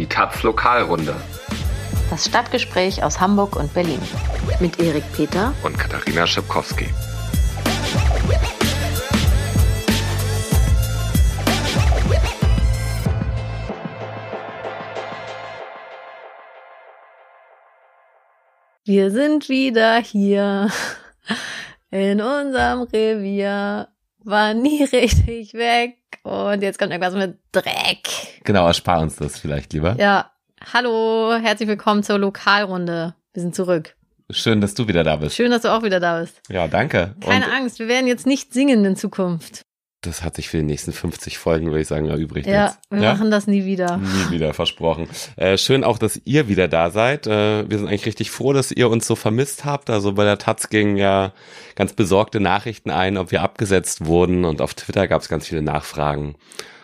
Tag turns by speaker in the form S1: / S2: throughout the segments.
S1: Die Taz Lokalrunde.
S2: Das Stadtgespräch aus Hamburg und Berlin.
S3: Mit Erik Peter
S1: und Katharina Schipkowski.
S3: Wir sind wieder hier in unserem Revier. War nie richtig weg. Und jetzt kommt irgendwas mit Dreck.
S1: Genau, erspar uns das vielleicht lieber.
S3: Ja. Hallo, herzlich willkommen zur Lokalrunde. Wir sind zurück.
S1: Schön, dass du wieder da bist.
S3: Schön, dass du auch wieder da bist.
S1: Ja, danke.
S3: Keine Und Angst, wir werden jetzt nicht singen in Zukunft.
S1: Das hat sich für die nächsten 50 Folgen, würde ich sagen, erübrigt.
S3: Ja, jetzt. wir ja? machen das nie wieder.
S1: Nie wieder, versprochen. Äh, schön auch, dass ihr wieder da seid. Äh, wir sind eigentlich richtig froh, dass ihr uns so vermisst habt. Also bei der Taz ging ja ganz besorgte Nachrichten ein, ob wir abgesetzt wurden. Und auf Twitter gab es ganz viele Nachfragen.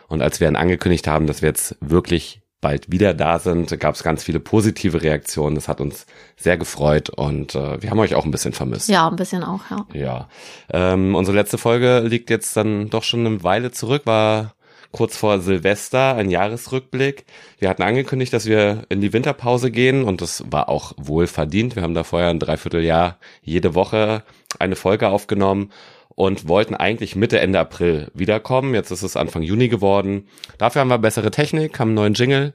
S1: Und als wir dann angekündigt haben, dass wir jetzt wirklich bald wieder da sind, gab es ganz viele positive Reaktionen. Das hat uns sehr gefreut und äh, wir haben euch auch ein bisschen vermisst.
S3: Ja, ein bisschen auch, ja.
S1: Ja. Ähm, unsere letzte Folge liegt jetzt dann doch schon eine Weile zurück, war kurz vor Silvester, ein Jahresrückblick. Wir hatten angekündigt, dass wir in die Winterpause gehen und das war auch wohl verdient. Wir haben da vorher ein Dreivierteljahr jede Woche eine Folge aufgenommen und wollten eigentlich Mitte, Ende April wiederkommen. Jetzt ist es Anfang Juni geworden. Dafür haben wir bessere Technik, haben einen neuen Jingle.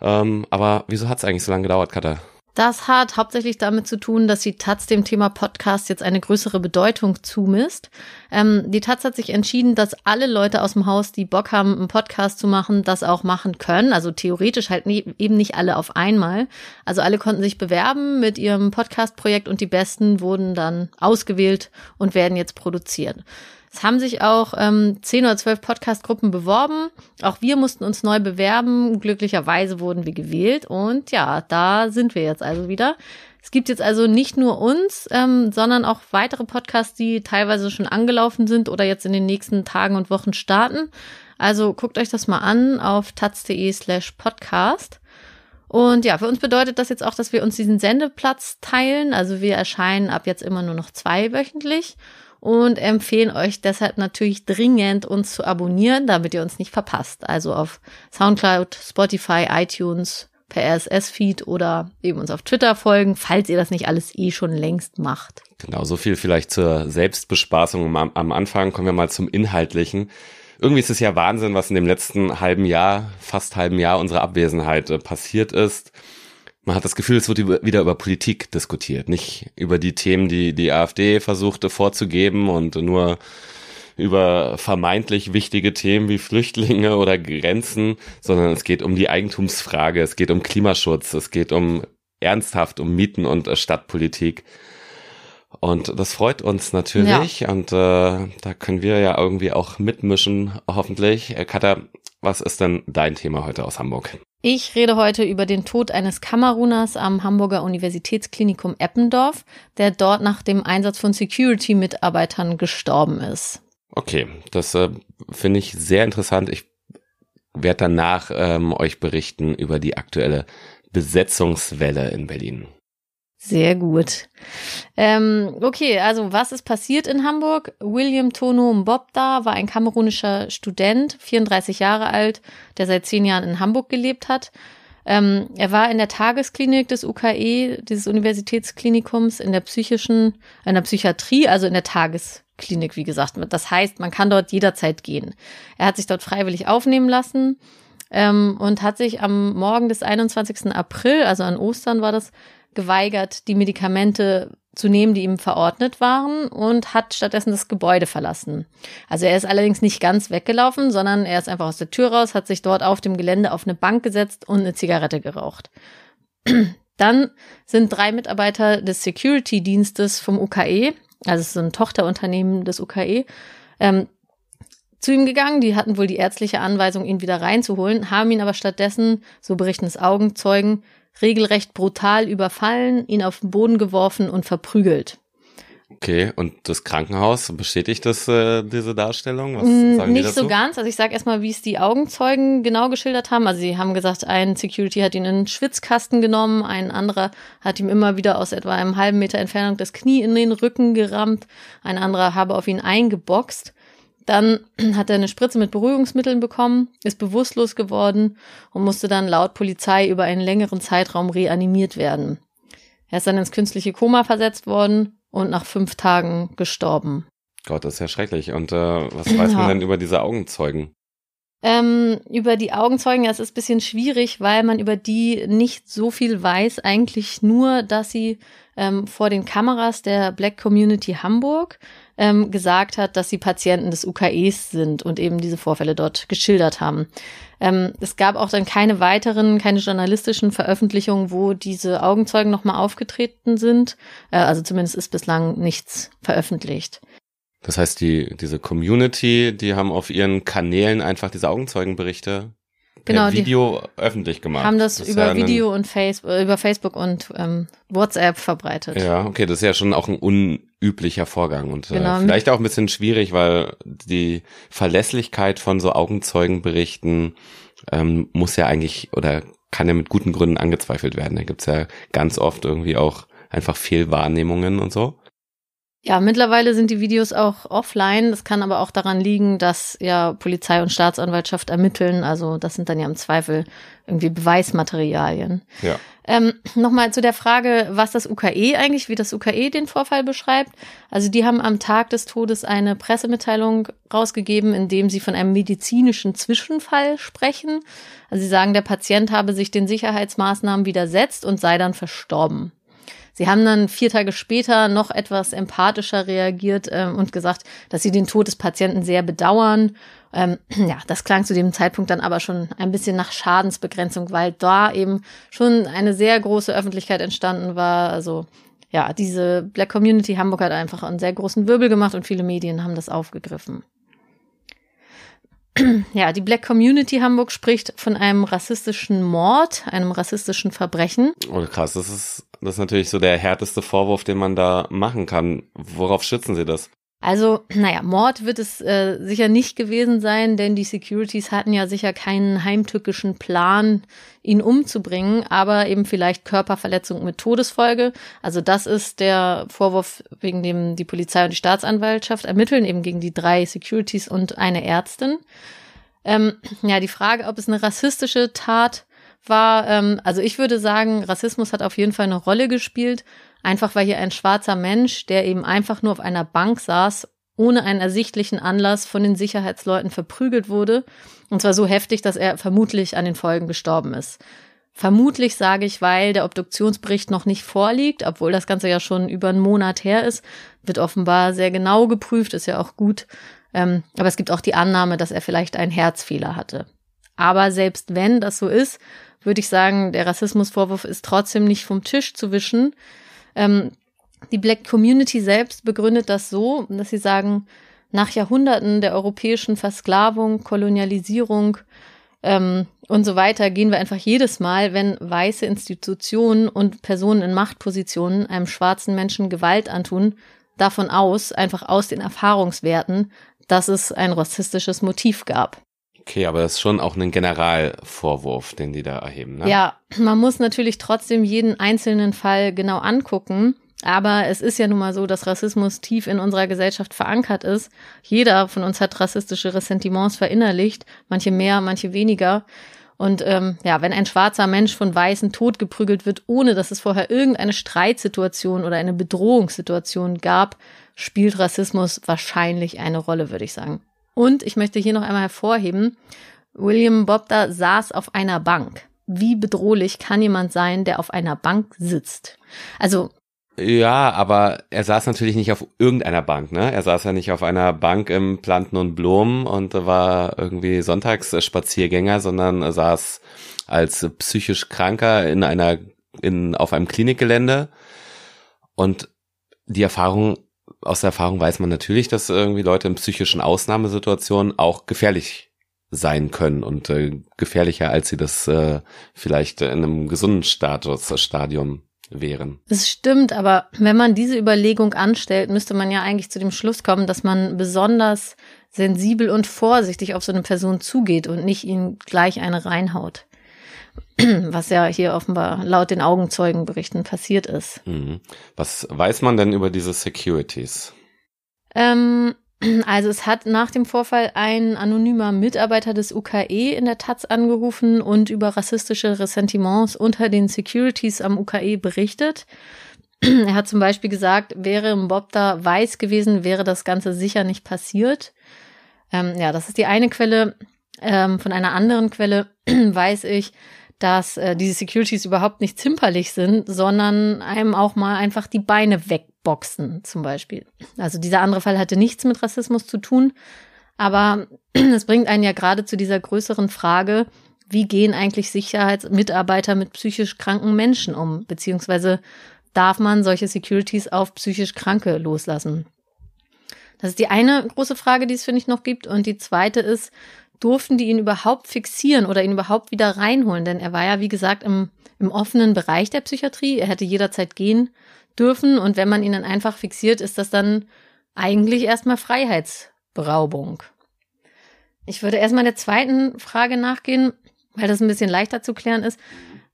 S1: Ähm, aber wieso hat es eigentlich so lange gedauert, Katha?
S3: Das hat hauptsächlich damit zu tun, dass die Taz dem Thema Podcast jetzt eine größere Bedeutung zumisst. Ähm, die Taz hat sich entschieden, dass alle Leute aus dem Haus, die Bock haben, einen Podcast zu machen, das auch machen können. Also theoretisch halt nie, eben nicht alle auf einmal. Also alle konnten sich bewerben mit ihrem Podcast-Projekt und die Besten wurden dann ausgewählt und werden jetzt produziert. Es haben sich auch ähm, zehn oder zwölf Podcast-Gruppen beworben. Auch wir mussten uns neu bewerben. Glücklicherweise wurden wir gewählt. Und ja, da sind wir jetzt also wieder. Es gibt jetzt also nicht nur uns, ähm, sondern auch weitere Podcasts, die teilweise schon angelaufen sind oder jetzt in den nächsten Tagen und Wochen starten. Also guckt euch das mal an auf taz.de slash podcast. Und ja, für uns bedeutet das jetzt auch, dass wir uns diesen Sendeplatz teilen. Also wir erscheinen ab jetzt immer nur noch zweiwöchentlich und empfehlen euch deshalb natürlich dringend, uns zu abonnieren, damit ihr uns nicht verpasst. Also auf Soundcloud, Spotify, iTunes, per RSS-Feed oder eben uns auf Twitter folgen, falls ihr das nicht alles eh schon längst macht.
S1: Genau, so viel vielleicht zur Selbstbespaßung am, am Anfang. Kommen wir mal zum Inhaltlichen. Irgendwie ist es ja Wahnsinn, was in dem letzten halben Jahr, fast halben Jahr unserer Abwesenheit äh, passiert ist man hat das Gefühl, es wird über, wieder über Politik diskutiert, nicht über die Themen, die die AfD versuchte vorzugeben und nur über vermeintlich wichtige Themen wie Flüchtlinge oder Grenzen, sondern es geht um die Eigentumsfrage, es geht um Klimaschutz, es geht um ernsthaft um Mieten und äh, Stadtpolitik. Und das freut uns natürlich ja. und äh, da können wir ja irgendwie auch mitmischen, hoffentlich. Äh, Katha, was ist denn dein Thema heute aus Hamburg?
S3: Ich rede heute über den Tod eines Kameruners am Hamburger Universitätsklinikum Eppendorf, der dort nach dem Einsatz von Security-Mitarbeitern gestorben ist.
S1: Okay, das äh, finde ich sehr interessant. Ich werde danach ähm, euch berichten über die aktuelle Besetzungswelle in Berlin.
S3: Sehr gut. Ähm, okay, also was ist passiert in Hamburg? William Tono Mbobda war ein kamerunischer Student, 34 Jahre alt, der seit zehn Jahren in Hamburg gelebt hat. Ähm, er war in der Tagesklinik des UKE, dieses Universitätsklinikums, in der psychischen, in der Psychiatrie, also in der Tagesklinik, wie gesagt. Das heißt, man kann dort jederzeit gehen. Er hat sich dort freiwillig aufnehmen lassen ähm, und hat sich am Morgen des 21. April, also an Ostern war das, geweigert, die Medikamente zu nehmen, die ihm verordnet waren und hat stattdessen das Gebäude verlassen. Also er ist allerdings nicht ganz weggelaufen, sondern er ist einfach aus der Tür raus, hat sich dort auf dem Gelände auf eine Bank gesetzt und eine Zigarette geraucht. Dann sind drei Mitarbeiter des Security-Dienstes vom UKE, also ist ein Tochterunternehmen des UKE, ähm, zu ihm gegangen. Die hatten wohl die ärztliche Anweisung, ihn wieder reinzuholen, haben ihn aber stattdessen, so berichten es Augenzeugen, regelrecht brutal überfallen, ihn auf den Boden geworfen und verprügelt.
S1: Okay, und das Krankenhaus bestätigt das äh, diese Darstellung?
S3: Was mm, sagen Nicht so ganz. Also ich sage erstmal, wie es die Augenzeugen genau geschildert haben. Also sie haben gesagt, ein Security hat ihn in einen Schwitzkasten genommen, ein anderer hat ihm immer wieder aus etwa einem halben Meter Entfernung das Knie in den Rücken gerammt, ein anderer habe auf ihn eingeboxt. Dann hat er eine Spritze mit Beruhigungsmitteln bekommen, ist bewusstlos geworden und musste dann laut Polizei über einen längeren Zeitraum reanimiert werden. Er ist dann ins künstliche Koma versetzt worden und nach fünf Tagen gestorben.
S1: Gott, das ist ja schrecklich. Und äh, was weiß man
S3: Ja.
S1: denn über diese Augenzeugen?
S3: Ähm, über die Augenzeugen, das ist ein bisschen schwierig, weil man über die nicht so viel weiß. Eigentlich nur, dass sie ähm, vor den Kameras der Black Community Hamburg ähm, gesagt hat, dass sie Patienten des UKEs sind und eben diese Vorfälle dort geschildert haben. Ähm, es gab auch dann keine weiteren, keine journalistischen Veröffentlichungen, wo diese Augenzeugen nochmal aufgetreten sind. Äh, also zumindest ist bislang nichts veröffentlicht.
S1: Das heißt, die, diese Community, die haben auf ihren Kanälen einfach diese Augenzeugenberichte
S3: Genau,
S1: Video öffentlich gemacht.
S3: haben das,
S1: ist
S3: über
S1: ja
S3: Video und Facebook, über Facebook und ähm, WhatsApp verbreitet.
S1: Ja, okay, das ist ja schon auch ein unüblicher Vorgang und
S3: Genau.
S1: äh, vielleicht auch ein bisschen schwierig, weil die Verlässlichkeit von so Augenzeugenberichten ähm, muss ja eigentlich oder kann ja mit guten Gründen angezweifelt werden. Da gibt's ja ganz oft irgendwie auch einfach Fehlwahrnehmungen und so.
S3: Ja, mittlerweile sind die Videos auch offline. Das kann aber auch daran liegen, dass ja Polizei und Staatsanwaltschaft ermitteln. Also das sind dann ja im Zweifel irgendwie Beweismaterialien.
S1: Ja.
S3: Ähm, Nochmal zu der Frage, was das UKE eigentlich, wie das UKE den Vorfall beschreibt. Also die haben am Tag des Todes eine Pressemitteilung rausgegeben, in dem sie von einem medizinischen Zwischenfall sprechen. Also sie sagen, der Patient habe sich den Sicherheitsmaßnahmen widersetzt und sei dann verstorben. Sie haben dann vier Tage später noch etwas empathischer reagiert ähm, und gesagt, dass sie den Tod des Patienten sehr bedauern. Ähm, ja, das klang zu dem Zeitpunkt dann aber schon ein bisschen nach Schadensbegrenzung, weil da eben schon eine sehr große Öffentlichkeit entstanden war. Also ja, diese Black Community Hamburg hat einfach einen sehr großen Wirbel gemacht und viele Medien haben das aufgegriffen. Ja, die Black Community Hamburg spricht von einem rassistischen Mord, einem rassistischen Verbrechen.
S1: Oh, krass, das ist, das ist natürlich so der härteste Vorwurf, den man da machen kann. Worauf schützen Sie das?
S3: Also, naja, Mord wird es äh, sicher nicht gewesen sein, denn die Securities hatten ja sicher keinen heimtückischen Plan, ihn umzubringen, aber eben vielleicht Körperverletzung mit Todesfolge. Also das ist der Vorwurf, wegen dem die Polizei und die Staatsanwaltschaft ermitteln, eben gegen die drei Securities und eine Ärztin. Ähm, ja, die Frage, ob es eine rassistische Tat war, ähm, also ich würde sagen, Rassismus hat auf jeden Fall eine Rolle gespielt, einfach weil hier ein schwarzer Mensch, der eben einfach nur auf einer Bank saß, ohne einen ersichtlichen Anlass von den Sicherheitsleuten verprügelt wurde. Und zwar so heftig, dass er vermutlich an den Folgen gestorben ist. Vermutlich sage ich, weil der Obduktionsbericht noch nicht vorliegt, obwohl das Ganze ja schon über einen Monat her ist, wird offenbar sehr genau geprüft, ist ja auch gut. Ähm, aber es gibt auch die Annahme, dass er vielleicht einen Herzfehler hatte. Aber selbst wenn das so ist, würde ich sagen, der Rassismusvorwurf ist trotzdem nicht vom Tisch zu wischen. Ähm, die Black Community selbst begründet das so, dass sie sagen, nach Jahrhunderten der europäischen Versklavung, Kolonialisierung ähm, und so weiter gehen wir einfach jedes Mal, wenn weiße Institutionen und Personen in Machtpositionen einem schwarzen Menschen Gewalt antun, davon aus, einfach aus den Erfahrungswerten, dass es ein rassistisches Motiv gab.
S1: Okay, aber das ist schon auch ein Generalvorwurf, den die da erheben, ne?
S3: Ja, man muss natürlich trotzdem jeden einzelnen Fall genau angucken. Aber es ist ja nun mal so, dass Rassismus tief in unserer Gesellschaft verankert ist. Jeder von uns hat rassistische Ressentiments verinnerlicht, manche mehr, manche weniger. Und ähm, ja, wenn ein schwarzer Mensch von Weißen totgeprügelt wird, ohne dass es vorher irgendeine Streitsituation oder eine Bedrohungssituation gab, spielt Rassismus wahrscheinlich eine Rolle, würde ich sagen. Und ich möchte hier noch einmal hervorheben, William Bobda saß auf einer Bank. Wie bedrohlich kann jemand sein, der auf einer Bank sitzt? Also
S1: Ja, aber er saß natürlich nicht auf irgendeiner Bank, ne? Er saß ja nicht auf einer Bank im Planten und Blumen und war irgendwie Sonntagsspaziergänger, sondern er saß als psychisch Kranker in einer, in, auf einem Klinikgelände. Und die Erfahrung, aus der Erfahrung weiß man natürlich, dass irgendwie Leute in psychischen Ausnahmesituationen auch gefährlich sein können und äh, gefährlicher, als sie das äh, vielleicht in einem gesunden Status, Stadium wären.
S3: Es stimmt, aber wenn man diese Überlegung anstellt, müsste man ja eigentlich zu dem Schluss kommen, dass man besonders sensibel und vorsichtig auf so eine Person zugeht und nicht ihnen gleich eine reinhaut. Was ja hier offenbar laut den Augenzeugenberichten passiert ist.
S1: Mhm. Was weiß man denn über diese Securities?
S3: Ähm, Also es hat nach dem Vorfall ein anonymer Mitarbeiter des UKE in der Taz angerufen und über rassistische Ressentiments unter den Securities am UKE berichtet. Er hat zum Beispiel gesagt, wäre Bob da weiß gewesen, wäre das Ganze sicher nicht passiert. Ähm, ja, das ist die eine Quelle. Ähm, von einer anderen Quelle weiß ich, dass äh, diese Securities überhaupt nicht zimperlich sind, sondern einem auch mal einfach die Beine wegboxen, zum Beispiel. Also dieser andere Fall hatte nichts mit Rassismus zu tun, aber es bringt einen ja gerade zu dieser größeren Frage, wie gehen eigentlich Sicherheitsmitarbeiter mit psychisch kranken Menschen um, beziehungsweise darf man solche Securities auf psychisch Kranke loslassen? Das ist die eine große Frage, die es, finde ich, noch gibt. Und die zweite ist, durften die ihn überhaupt fixieren oder ihn überhaupt wieder reinholen? Denn er war ja, wie gesagt, im, im offenen Bereich der Psychiatrie. Er hätte jederzeit gehen dürfen. Und wenn man ihn dann einfach fixiert, ist das dann eigentlich erstmal Freiheitsberaubung. Ich würde erstmal der zweiten Frage nachgehen, weil das ein bisschen leichter zu klären ist.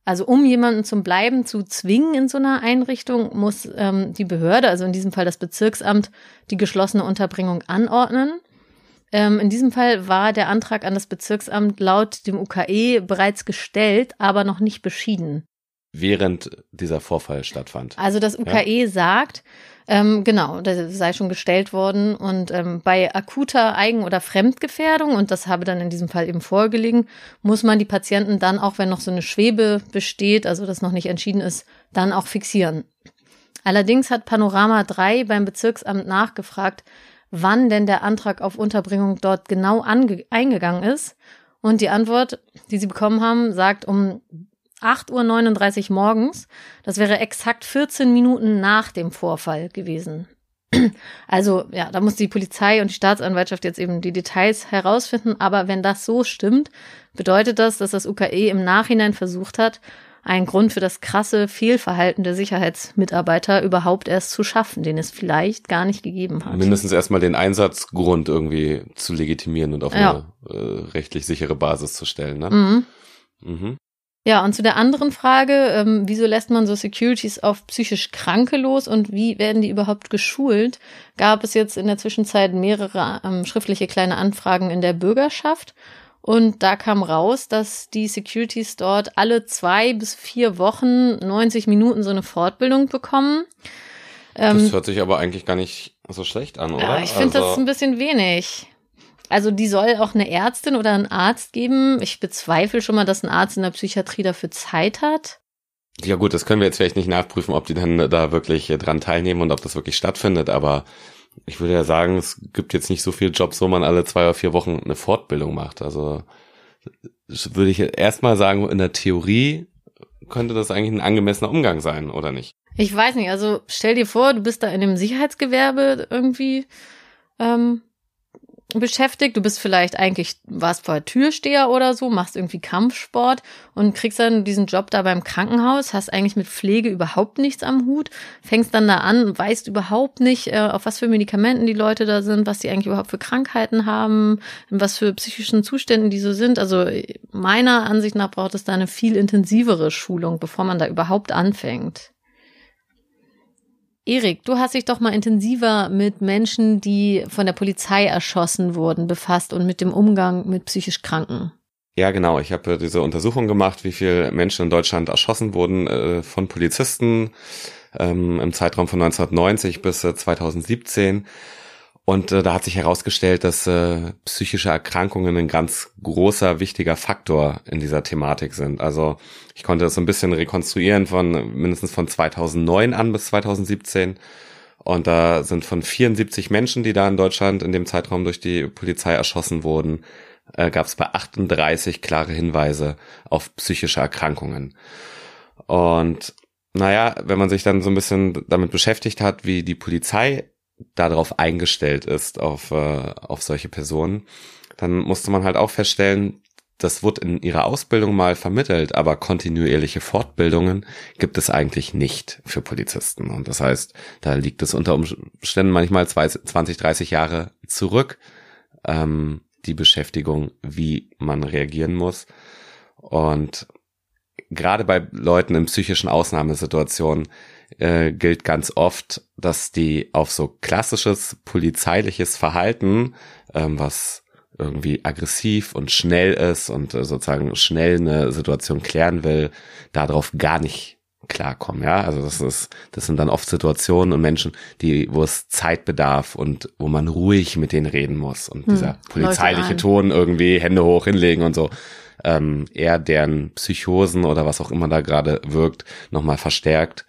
S3: Also um jemanden zum Bleiben zu zwingen in so einer Einrichtung, muss ähm, die Behörde, also in diesem Fall das Bezirksamt, die geschlossene Unterbringung anordnen. Ähm, in diesem Fall war der Antrag an das Bezirksamt laut dem UKE bereits gestellt, aber noch nicht beschieden.
S1: Während dieser Vorfall stattfand.
S3: Also das UKE ja? sagt, ähm, genau, das sei schon gestellt worden. Und ähm, bei akuter Eigen- oder Fremdgefährdung, und das habe dann in diesem Fall eben vorgelegen, muss man die Patienten dann, auch wenn noch so eine Schwebe besteht, also das noch nicht entschieden ist, dann auch fixieren. Allerdings hat Panorama 3 beim Bezirksamt nachgefragt, wann denn der Antrag auf Unterbringung dort genau eingegangen ist. Und die Antwort, die sie bekommen haben, sagt um 8.39 Uhr morgens. Das wäre exakt 14 Minuten nach dem Vorfall gewesen. Also ja, da muss die Polizei und die Staatsanwaltschaft jetzt eben die Details herausfinden. Aber wenn das so stimmt, bedeutet das, dass das UKE im Nachhinein versucht hat, ein Grund für das krasse Fehlverhalten der Sicherheitsmitarbeiter überhaupt erst zu schaffen, den es vielleicht gar nicht gegeben hat.
S1: Mindestens erstmal den Einsatzgrund irgendwie zu legitimieren und auf ja. eine äh, rechtlich sichere Basis zu stellen. Ne? Mhm.
S3: Mhm. Ja, und zu der anderen Frage, ähm, wieso lässt man so Securities auf psychisch Kranke los und wie werden die überhaupt geschult, gab es jetzt in der Zwischenzeit mehrere ähm, schriftliche kleine Anfragen in der Bürgerschaft. Und da kam raus, dass die Securities dort alle zwei bis vier Wochen 90 Minuten so eine Fortbildung bekommen.
S1: Das ähm, hört sich aber eigentlich gar nicht so schlecht an, oder?
S3: Ja, ich finde also, das ein bisschen wenig. Also die soll auch eine Ärztin oder einen Arzt geben. Ich bezweifle schon mal, dass ein Arzt in der Psychiatrie dafür Zeit hat.
S1: Ja gut, das können wir jetzt vielleicht nicht nachprüfen, ob die dann da wirklich dran teilnehmen und ob das wirklich stattfindet, aber ich würde ja sagen, es gibt jetzt nicht so viele Jobs, wo man alle zwei oder vier Wochen eine Fortbildung macht. Also würde ich erstmal sagen, in der Theorie könnte das eigentlich ein angemessener Umgang sein, oder nicht?
S3: Ich weiß nicht, also stell dir vor, du bist da in dem Sicherheitsgewerbe irgendwie ähm, beschäftigt. Du bist vielleicht eigentlich, warst vorher Türsteher oder so, machst irgendwie Kampfsport und kriegst dann diesen Job da beim Krankenhaus, hast eigentlich mit Pflege überhaupt nichts am Hut, fängst dann da an, weißt überhaupt nicht, äh, auf was für Medikamenten die Leute da sind, was die eigentlich überhaupt für Krankheiten haben, in was für psychischen Zuständen die so sind. Also meiner Ansicht nach braucht es da eine viel intensivere Schulung, bevor man da überhaupt anfängt. Erik, du hast dich doch mal intensiver mit Menschen, die von der Polizei erschossen wurden, befasst und mit dem Umgang mit psychisch Kranken.
S1: Ja, genau. Ich habe diese Untersuchung gemacht, wie viele Menschen in Deutschland erschossen wurden äh, von Polizisten ähm, im Zeitraum von 1990 bis äh, 2017. Und äh, da hat sich herausgestellt, dass äh, psychische Erkrankungen ein ganz großer, wichtiger Faktor in dieser Thematik sind. Also ich konnte das so ein bisschen rekonstruieren von mindestens von 2009 an bis 2017. Und da sind von 74 Menschen, die da in Deutschland in dem Zeitraum durch die Polizei erschossen wurden, äh, gab es bei 38 klare Hinweise auf psychische Erkrankungen. Und naja, wenn man sich dann so ein bisschen damit beschäftigt hat, wie die Polizei darauf eingestellt ist, auf, äh, auf solche Personen, dann musste man halt auch feststellen, das wird in ihrer Ausbildung mal vermittelt, aber kontinuierliche Fortbildungen gibt es eigentlich nicht für Polizisten. Und das heißt, da liegt es unter Umständen manchmal 20, 30 Jahre zurück, ähm, die Beschäftigung, wie man reagieren muss. Und gerade bei Leuten in psychischen Ausnahmesituationen äh, gilt ganz oft, dass die auf so klassisches polizeiliches Verhalten, ähm, was irgendwie aggressiv und schnell ist und äh, sozusagen schnell eine Situation klären will, darauf gar nicht klarkommen, ja. Also das ist, das sind dann oft Situationen und Menschen, die, wo es Zeit bedarf und wo man ruhig mit denen reden muss und hm, dieser polizeiliche Ton irgendwie Hände hoch hinlegen und so, ähm, eher deren Psychosen oder was auch immer da gerade wirkt, nochmal verstärkt.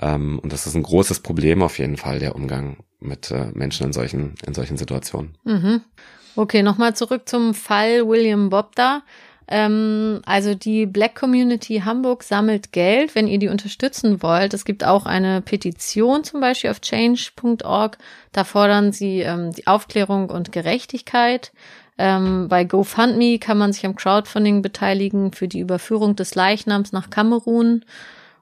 S1: Ähm, und das ist ein großes Problem auf jeden Fall, der Umgang mit äh, Menschen in solchen, in solchen Situationen.
S3: Mhm. Okay, nochmal zurück zum Fall William Bob da. Ähm, also die Black Community Hamburg sammelt Geld, wenn ihr die unterstützen wollt. Es gibt auch eine Petition zum Beispiel auf change.org. Da fordern sie ähm, die Aufklärung und Gerechtigkeit. Ähm, bei GoFundMe kann man sich am Crowdfunding beteiligen für die Überführung des Leichnams nach Kamerun.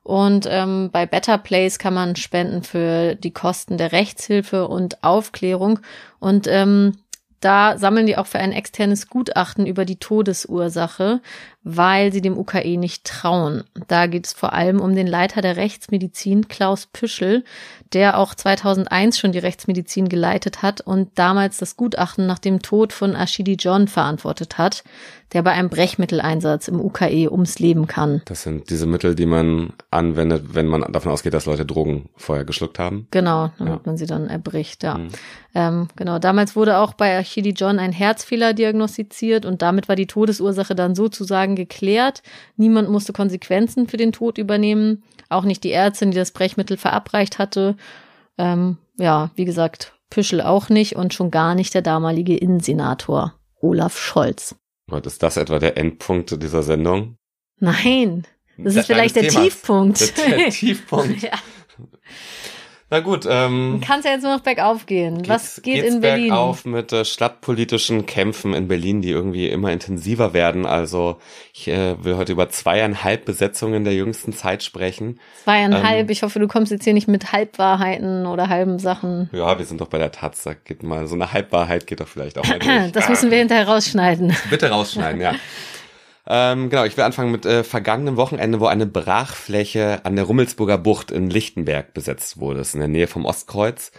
S3: Und ähm, bei Better Place kann man spenden für die Kosten der Rechtshilfe und Aufklärung. Und ähm, da sammeln die auch für ein externes Gutachten über die Todesursache, weil sie dem UKE nicht trauen. Da geht es vor allem um den Leiter der Rechtsmedizin, Klaus Püschel, der auch 2001 schon die Rechtsmedizin geleitet hat und damals das Gutachten nach dem Tod von Ashidi John verantwortet hat der bei einem Brechmitteleinsatz im UKE ums Leben kann.
S1: Das sind diese Mittel, die man anwendet, wenn man davon ausgeht, dass Leute Drogen vorher geschluckt haben.
S3: Genau, damit ja. man sie dann erbricht, ja. Mhm. Ähm, genau, damals wurde auch bei Achidi John ein Herzfehler diagnostiziert und damit war die Todesursache dann sozusagen geklärt. Niemand musste Konsequenzen für den Tod übernehmen, auch nicht die Ärztin, die das Brechmittel verabreicht hatte. Ähm, ja, wie gesagt, Püschel auch nicht und schon gar nicht der damalige Innensenator Olaf Scholz.
S1: Und ist das etwa der Endpunkt dieser Sendung?
S3: Nein, das, das ist vielleicht der. Tiefpunkt.
S1: Der, der Tiefpunkt. ja. Na gut. Ähm,
S3: Kann es ja jetzt nur noch bergauf gehen. Was geht in Berlin?
S1: bergauf mit äh, stadtpolitischen Kämpfen in Berlin, die irgendwie immer intensiver werden. Also ich äh, will heute über zweieinhalb Besetzungen der jüngsten Zeit sprechen.
S3: Zweieinhalb. Ähm, ich hoffe, du kommst jetzt hier nicht mit Halbwahrheiten oder halben Sachen.
S1: Ja, wir sind doch bei der. Da geht mal so eine Halbwahrheit geht doch vielleicht auch mal durch.
S3: das müssen wir hinterher rausschneiden.
S1: Bitte rausschneiden, ja. Ähm, genau, ich will anfangen mit äh, vergangenem Wochenende, wo eine Brachfläche an der Rummelsburger Bucht in Lichtenberg besetzt wurde. Das ist in der Nähe vom Ostkreuz.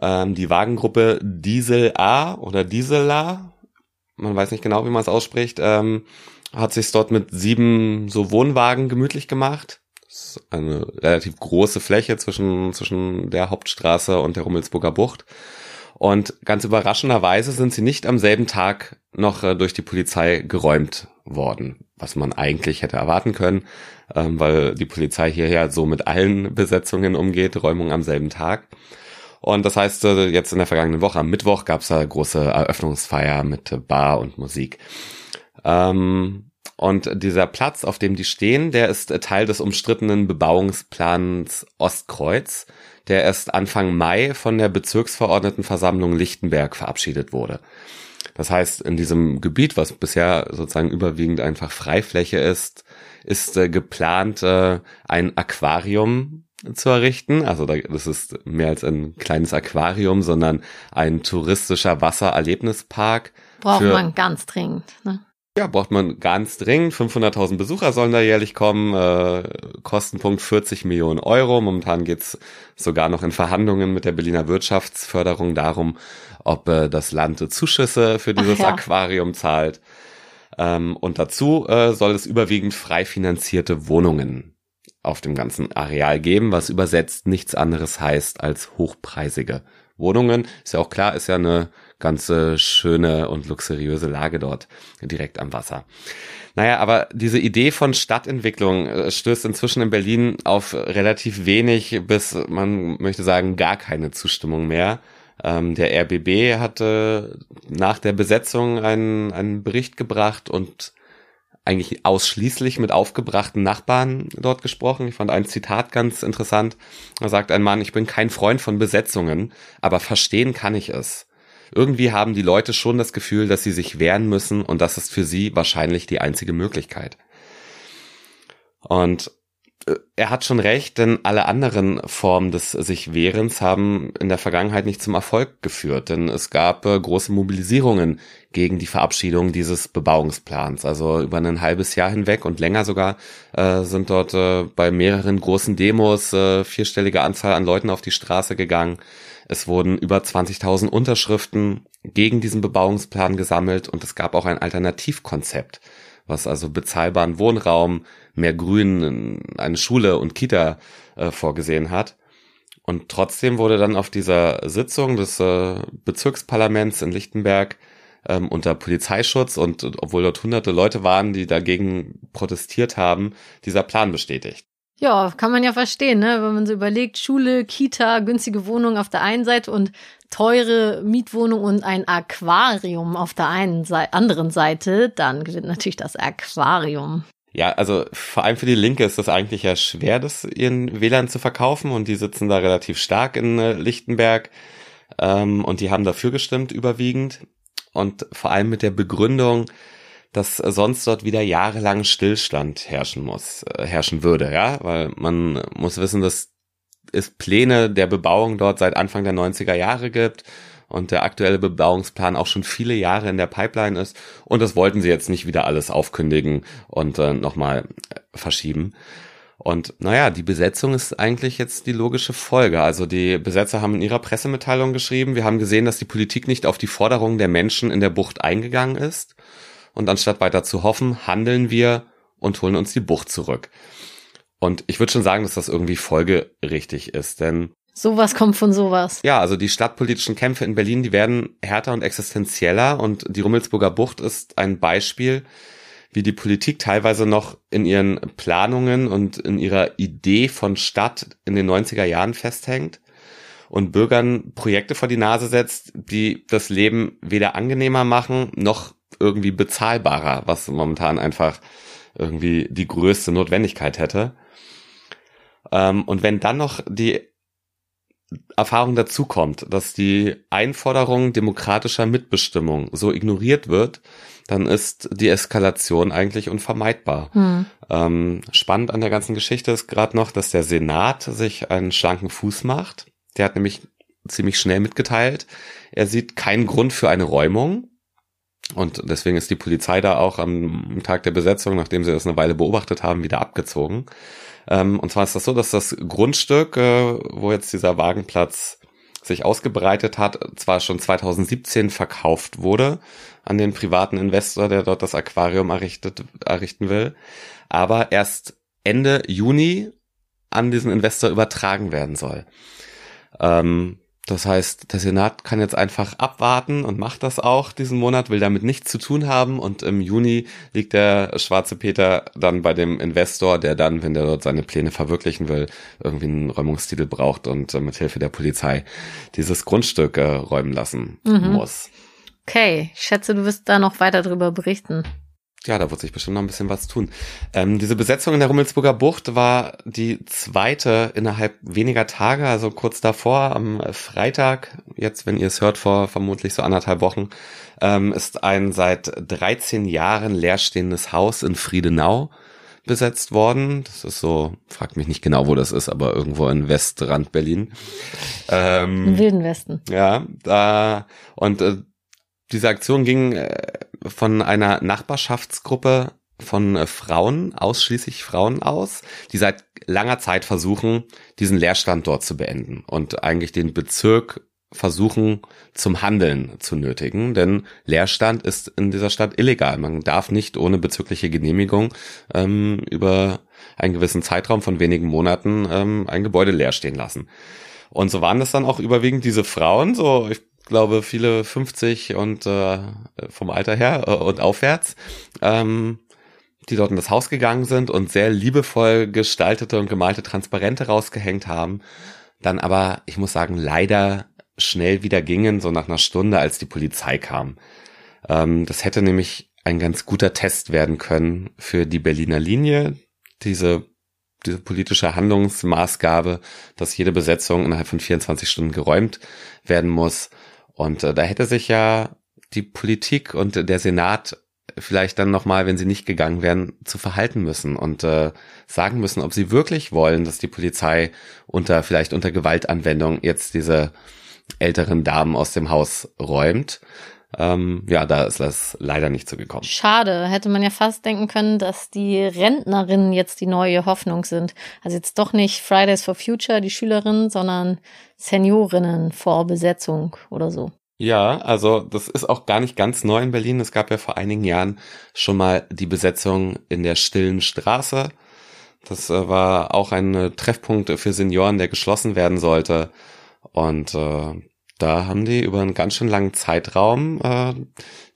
S1: Ähm, die Wagengruppe Diesel A oder Diesela, man weiß nicht genau, wie man es ausspricht, ähm, hat sich dort mit sieben so Wohnwagen gemütlich gemacht. Das ist eine relativ große Fläche zwischen, zwischen der Hauptstraße und der Rummelsburger Bucht. Und ganz überraschenderweise sind sie nicht am selben Tag noch äh, durch die Polizei geräumt worden, was man eigentlich hätte erwarten können, ähm, weil die Polizei hier ja so mit allen Besetzungen umgeht, Räumung am selben Tag. Und das heißt, äh, jetzt in der vergangenen Woche, am Mittwoch, gab es da große Eröffnungsfeier mit Bar und Musik. Ähm, und dieser Platz, auf dem die stehen, der ist Teil des umstrittenen Bebauungsplans Ostkreuz der erst Anfang Mai von der Bezirksverordnetenversammlung Lichtenberg verabschiedet wurde. Das heißt, in diesem Gebiet, was bisher sozusagen überwiegend einfach Freifläche ist, ist äh, geplant, äh, ein Aquarium zu errichten. Also da, das ist mehr als ein kleines Aquarium, sondern ein touristischer Wassererlebnispark.
S3: Braucht man ganz dringend. Ne?
S1: Ja, braucht man ganz dringend. 500.000 Besucher sollen da jährlich kommen. Äh, Kostenpunkt 40 Millionen Euro. Momentan geht's sogar noch in Verhandlungen mit der Berliner Wirtschaftsförderung darum, ob äh, das Land Zuschüsse für dieses ja. Aquarium zahlt. Ähm, und dazu äh, soll es überwiegend frei finanzierte Wohnungen auf dem ganzen Areal geben, was übersetzt nichts anderes heißt als hochpreisige Wohnungen. Ist ja auch klar, ist ja eine ganz äh, schöne und luxuriöse Lage dort direkt am Wasser. Naja, aber diese Idee von Stadtentwicklung äh, stößt inzwischen in Berlin auf relativ wenig bis, man möchte sagen, gar keine Zustimmung mehr. Ähm, der RBB hatte nach der Besetzung einen, einen Bericht gebracht und eigentlich ausschließlich mit aufgebrachten Nachbarn dort gesprochen. Ich fand ein Zitat ganz interessant. Da sagt ein Mann, ich bin kein Freund von Besetzungen, aber verstehen kann ich es irgendwie haben die Leute schon das Gefühl, dass sie sich wehren müssen und das ist für sie wahrscheinlich die einzige Möglichkeit. Und er hat schon recht, denn alle anderen Formen des sich Wehrens haben in der Vergangenheit nicht zum Erfolg geführt, denn es gab äh, große Mobilisierungen gegen die Verabschiedung dieses Bebauungsplans. Also über ein halbes Jahr hinweg und länger sogar äh, sind dort äh, bei mehreren großen Demos äh, vierstellige Anzahl an Leuten auf die Straße gegangen. Es wurden über 20.000 Unterschriften gegen diesen Bebauungsplan gesammelt und es gab auch ein Alternativkonzept, was also bezahlbaren Wohnraum, mehr Grün, eine Schule und Kita äh, vorgesehen hat. Und trotzdem wurde dann auf dieser Sitzung des äh, Bezirksparlaments in Lichtenberg ähm, unter Polizeischutz und obwohl dort hunderte Leute waren, die dagegen protestiert haben, dieser Plan bestätigt.
S3: Ja, kann man ja verstehen, ne? wenn man so überlegt, Schule, Kita, günstige Wohnung auf der einen Seite und teure Mietwohnung und ein Aquarium auf der einen Seite, anderen Seite, dann gewinnt natürlich das Aquarium.
S1: Ja, also vor allem für die Linke ist das eigentlich ja schwer, das ihren Wählern zu verkaufen und die sitzen da relativ stark in äh, Lichtenberg ähm, und die haben dafür gestimmt überwiegend und vor allem mit der Begründung, dass sonst dort wieder jahrelang Stillstand herrschen muss, äh, herrschen würde, ja, weil man muss wissen, dass es Pläne der Bebauung dort seit Anfang der 90er Jahre gibt und der aktuelle Bebauungsplan auch schon viele Jahre in der Pipeline ist und das wollten sie jetzt nicht wieder alles aufkündigen und äh, nochmal äh, verschieben. Und naja, die Besetzung ist eigentlich jetzt die logische Folge. Also die Besetzer haben in ihrer Pressemitteilung geschrieben, wir haben gesehen, dass die Politik nicht auf die Forderungen der Menschen in der Bucht eingegangen ist. Und anstatt weiter zu hoffen, handeln wir und holen uns die Bucht zurück. Und ich würde schon sagen, dass das irgendwie folgerichtig ist, denn
S3: Sowas kommt von sowas.
S1: ja, also die stadtpolitischen Kämpfe in Berlin, die werden härter und existenzieller und die Rummelsburger Bucht ist ein Beispiel, wie die Politik teilweise noch in ihren Planungen und in ihrer Idee von Stadt in den 90er Jahren festhängt und Bürgern Projekte vor die Nase setzt, die das Leben weder angenehmer machen noch irgendwie bezahlbarer, was momentan einfach irgendwie die größte Notwendigkeit hätte. Ähm, und wenn dann noch die Erfahrung dazu kommt, dass die Einforderung demokratischer Mitbestimmung so ignoriert wird, dann ist die Eskalation eigentlich unvermeidbar. Hm. Ähm, spannend an der ganzen Geschichte ist gerade noch, dass der Senat sich einen schlanken Fuß macht. Der hat nämlich ziemlich schnell mitgeteilt, er sieht keinen Grund für eine Räumung. Und deswegen ist die Polizei da auch am Tag der Besetzung, nachdem sie das eine Weile beobachtet haben, wieder abgezogen. Ähm, und zwar ist das so, dass das Grundstück, äh, wo jetzt dieser Wagenplatz sich ausgebreitet hat, zwar schon 2017 verkauft wurde an den privaten Investor, der dort das Aquarium errichtet, errichten will, aber erst Ende Juni an diesen Investor übertragen werden soll. Ähm, das heißt, der Senat kann jetzt einfach abwarten und macht das auch diesen Monat, will damit nichts zu tun haben und im Juni liegt der schwarze Peter dann bei dem Investor, der dann, wenn der dort seine Pläne verwirklichen will, irgendwie einen Räumungstitel braucht und äh, mit Hilfe der Polizei dieses Grundstück äh, räumen lassen mhm. muss.
S3: Okay, ich schätze, du wirst da noch weiter drüber berichten
S1: ja, da wird sich bestimmt noch ein bisschen was tun. Ähm, diese Besetzung in der Rummelsburger Bucht war die zweite innerhalb weniger Tage, also kurz davor, am Freitag, jetzt, wenn ihr es hört, vor vermutlich so anderthalb Wochen, ähm, ist ein seit 13 Jahren leerstehendes Haus in Friedenau besetzt worden. Das ist so, fragt mich nicht genau, wo das ist, aber irgendwo in Westrand Berlin.
S3: Ähm, Im Wilden Westen.
S1: Ja, da, und äh, diese Aktion ging äh, von einer Nachbarschaftsgruppe von äh, Frauen, ausschließlich Frauen aus, die seit langer Zeit versuchen, diesen Leerstand dort zu beenden und eigentlich den Bezirk versuchen zum Handeln zu nötigen, denn Leerstand ist in dieser Stadt illegal. Man darf nicht ohne bezügliche Genehmigung ähm, über einen gewissen Zeitraum von wenigen Monaten ähm, ein Gebäude leer stehen lassen. Und so waren das dann auch überwiegend diese Frauen, so ich glaube viele 50 und äh, vom Alter her äh, und aufwärts, ähm, die dort in das Haus gegangen sind und sehr liebevoll gestaltete und gemalte Transparente rausgehängt haben, dann aber, ich muss sagen, leider schnell wieder gingen, so nach einer Stunde, als die Polizei kam. Ähm, das hätte nämlich ein ganz guter Test werden können für die Berliner Linie, diese diese politische Handlungsmaßgabe, dass jede Besetzung innerhalb von 24 Stunden geräumt werden muss. Und äh, da hätte sich ja die Politik und der Senat vielleicht dann nochmal, wenn sie nicht gegangen wären, zu verhalten müssen und äh, sagen müssen, ob sie wirklich wollen, dass die Polizei unter vielleicht unter Gewaltanwendung jetzt diese älteren Damen aus dem Haus räumt. Ähm, ja, da ist das leider nicht so gekommen.
S3: Schade, hätte man ja fast denken können, dass die Rentnerinnen jetzt die neue Hoffnung sind. Also jetzt doch nicht Fridays for Future, die Schülerinnen, sondern Seniorinnen vor Besetzung oder so.
S1: Ja, also das ist auch gar nicht ganz neu in Berlin. Es gab ja vor einigen Jahren schon mal die Besetzung in der Stillen Straße. Das äh, war auch ein äh, Treffpunkt für Senioren, der geschlossen werden sollte. Und äh, da haben die über einen ganz schön langen Zeitraum, äh,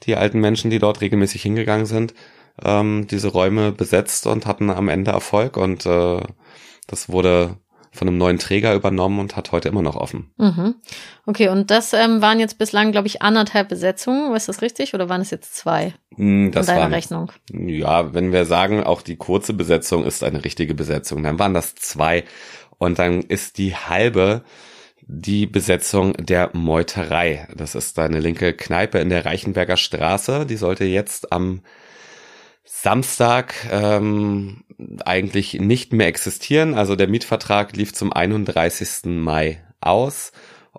S1: die alten Menschen, die dort regelmäßig hingegangen sind, ähm, diese Räume besetzt und hatten am Ende Erfolg. Und äh, das wurde von einem neuen Träger übernommen und hat heute immer noch offen.
S3: Mhm. Okay, und das ähm, waren jetzt bislang, glaube ich, anderthalb Besetzungen. Ist das richtig? Oder waren es jetzt zwei?
S1: Mm, Das
S3: in deiner
S1: waren,
S3: Rechnung.
S1: Ja, wenn wir sagen, auch die kurze Besetzung ist eine richtige Besetzung, dann waren das zwei. Und dann ist die halbe die Besetzung der Meuterei. Das ist eine linke Kneipe in der Reichenberger Straße. Die sollte jetzt am Samstag ähm, eigentlich nicht mehr existieren. Also der Mietvertrag lief zum 31. Mai aus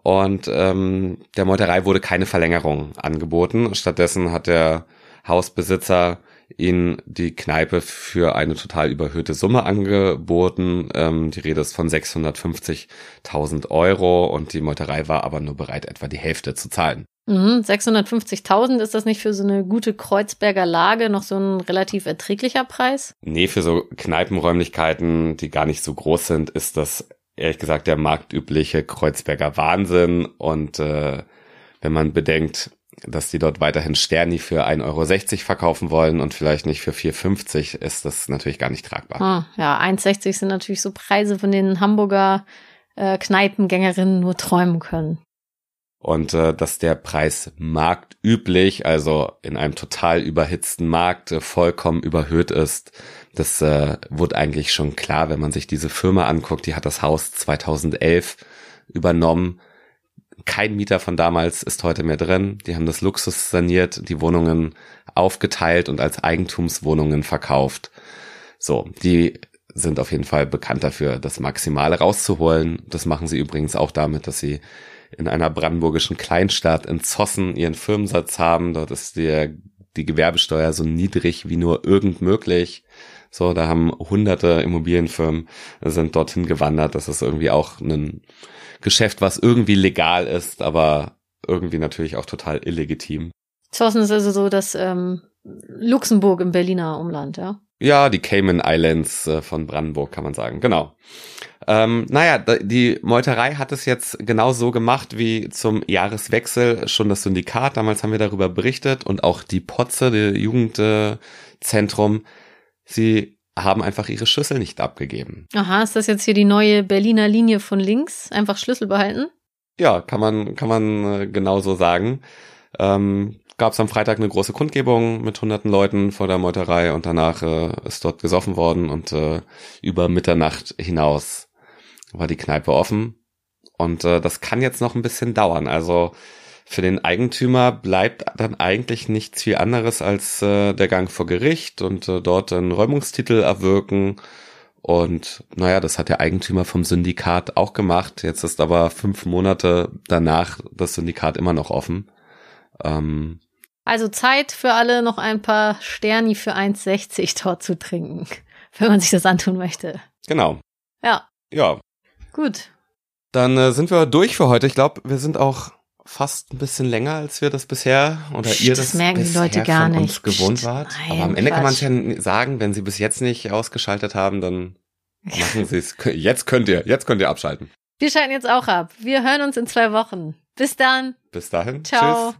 S1: und ähm, der Meuterei wurde keine Verlängerung angeboten. Stattdessen hat der Hausbesitzer ihnen die Kneipe für eine total überhöhte Summe angeboten. Ähm, die Rede ist von 650.000 Euro und die Meuterei war aber nur bereit, etwa die Hälfte zu zahlen.
S3: Mhm, 650.000 ist das nicht für so eine gute Kreuzberger Lage noch so ein relativ erträglicher Preis?
S1: Nee, für so Kneipenräumlichkeiten, die gar nicht so groß sind, ist das ehrlich gesagt der marktübliche Kreuzberger Wahnsinn. Und äh, wenn man bedenkt, dass die dort weiterhin Sterni für 1,60 Euro verkaufen wollen und vielleicht nicht für 4,50, ist das natürlich gar nicht tragbar.
S3: Ah, ja, 1,60 sind natürlich so Preise, von denen Hamburger äh, Kneipengängerinnen nur träumen können.
S1: Und äh, dass der Preis marktüblich, also in einem total überhitzten Markt, äh, vollkommen überhöht ist, das äh, wurde eigentlich schon klar, wenn man sich diese Firma anguckt. Die hat das Haus 2011 übernommen. Kein Mieter von damals ist heute mehr drin. Die haben das Luxus saniert, die Wohnungen aufgeteilt und als Eigentumswohnungen verkauft. So, die sind auf jeden Fall bekannt dafür, das Maximale rauszuholen. Das machen sie übrigens auch damit, dass sie in einer brandenburgischen Kleinstadt in Zossen ihren Firmensatz haben. Dort ist der, die Gewerbesteuer so niedrig wie nur irgend möglich. So, da haben hunderte Immobilienfirmen sind dorthin gewandert. Das ist irgendwie auch ein Geschäft, was irgendwie legal ist, aber irgendwie natürlich auch total illegitim.
S3: Zossen ist also so das ähm, Luxemburg im Berliner Umland, ja?
S1: Ja, die Cayman Islands äh, von Brandenburg kann man sagen, genau. Ähm, naja, die Meuterei hat es jetzt genau so gemacht wie zum Jahreswechsel schon das Syndikat. Damals haben wir darüber berichtet und auch die Potze, der Jugendzentrum. Sie haben einfach ihre Schlüssel nicht abgegeben.
S3: Aha, ist das jetzt hier die neue Berliner Linie von links? Einfach Schlüssel behalten?
S1: Ja, kann man, kann man äh, genauso sagen. Ähm, Gab es am Freitag eine große Kundgebung mit hunderten Leuten vor der Meuterei und danach äh, ist dort gesoffen worden und äh, über Mitternacht hinaus war die Kneipe offen. Und äh, das kann jetzt noch ein bisschen dauern. Also für den Eigentümer bleibt dann eigentlich nichts viel anderes als äh, der Gang vor Gericht und äh, dort einen Räumungstitel erwirken. Und naja, das hat der Eigentümer vom Syndikat auch gemacht. Jetzt ist aber fünf Monate danach das Syndikat immer noch offen. Ähm,
S3: Also Zeit für alle, noch ein paar Sterni für 1,60 dort zu trinken, wenn man sich das antun möchte.
S1: genau.
S3: Ja,
S1: Ja,
S3: gut.
S1: dann äh, sind wir durch für heute. Ich glaube, wir sind auch fast ein bisschen länger, als wir das bisher oder
S3: Psst,
S1: ihr
S3: das
S1: das,
S3: merken die
S1: bisher
S3: Leute gar
S1: von uns
S3: nicht.
S1: gewohnt
S3: Psst,
S1: wart.
S3: nein,
S1: Aber am Ende kann man es
S3: Quatsch.
S1: ja sagen, wenn sie bis jetzt nicht ausgeschaltet haben, dann machen sie es. Jetzt könnt ihr, jetzt könnt ihr abschalten.
S3: Wir schalten jetzt auch ab. Wir hören uns in zwei Wochen. Bis dann.
S1: Bis dahin.
S3: Ciao.
S1: Tschüss.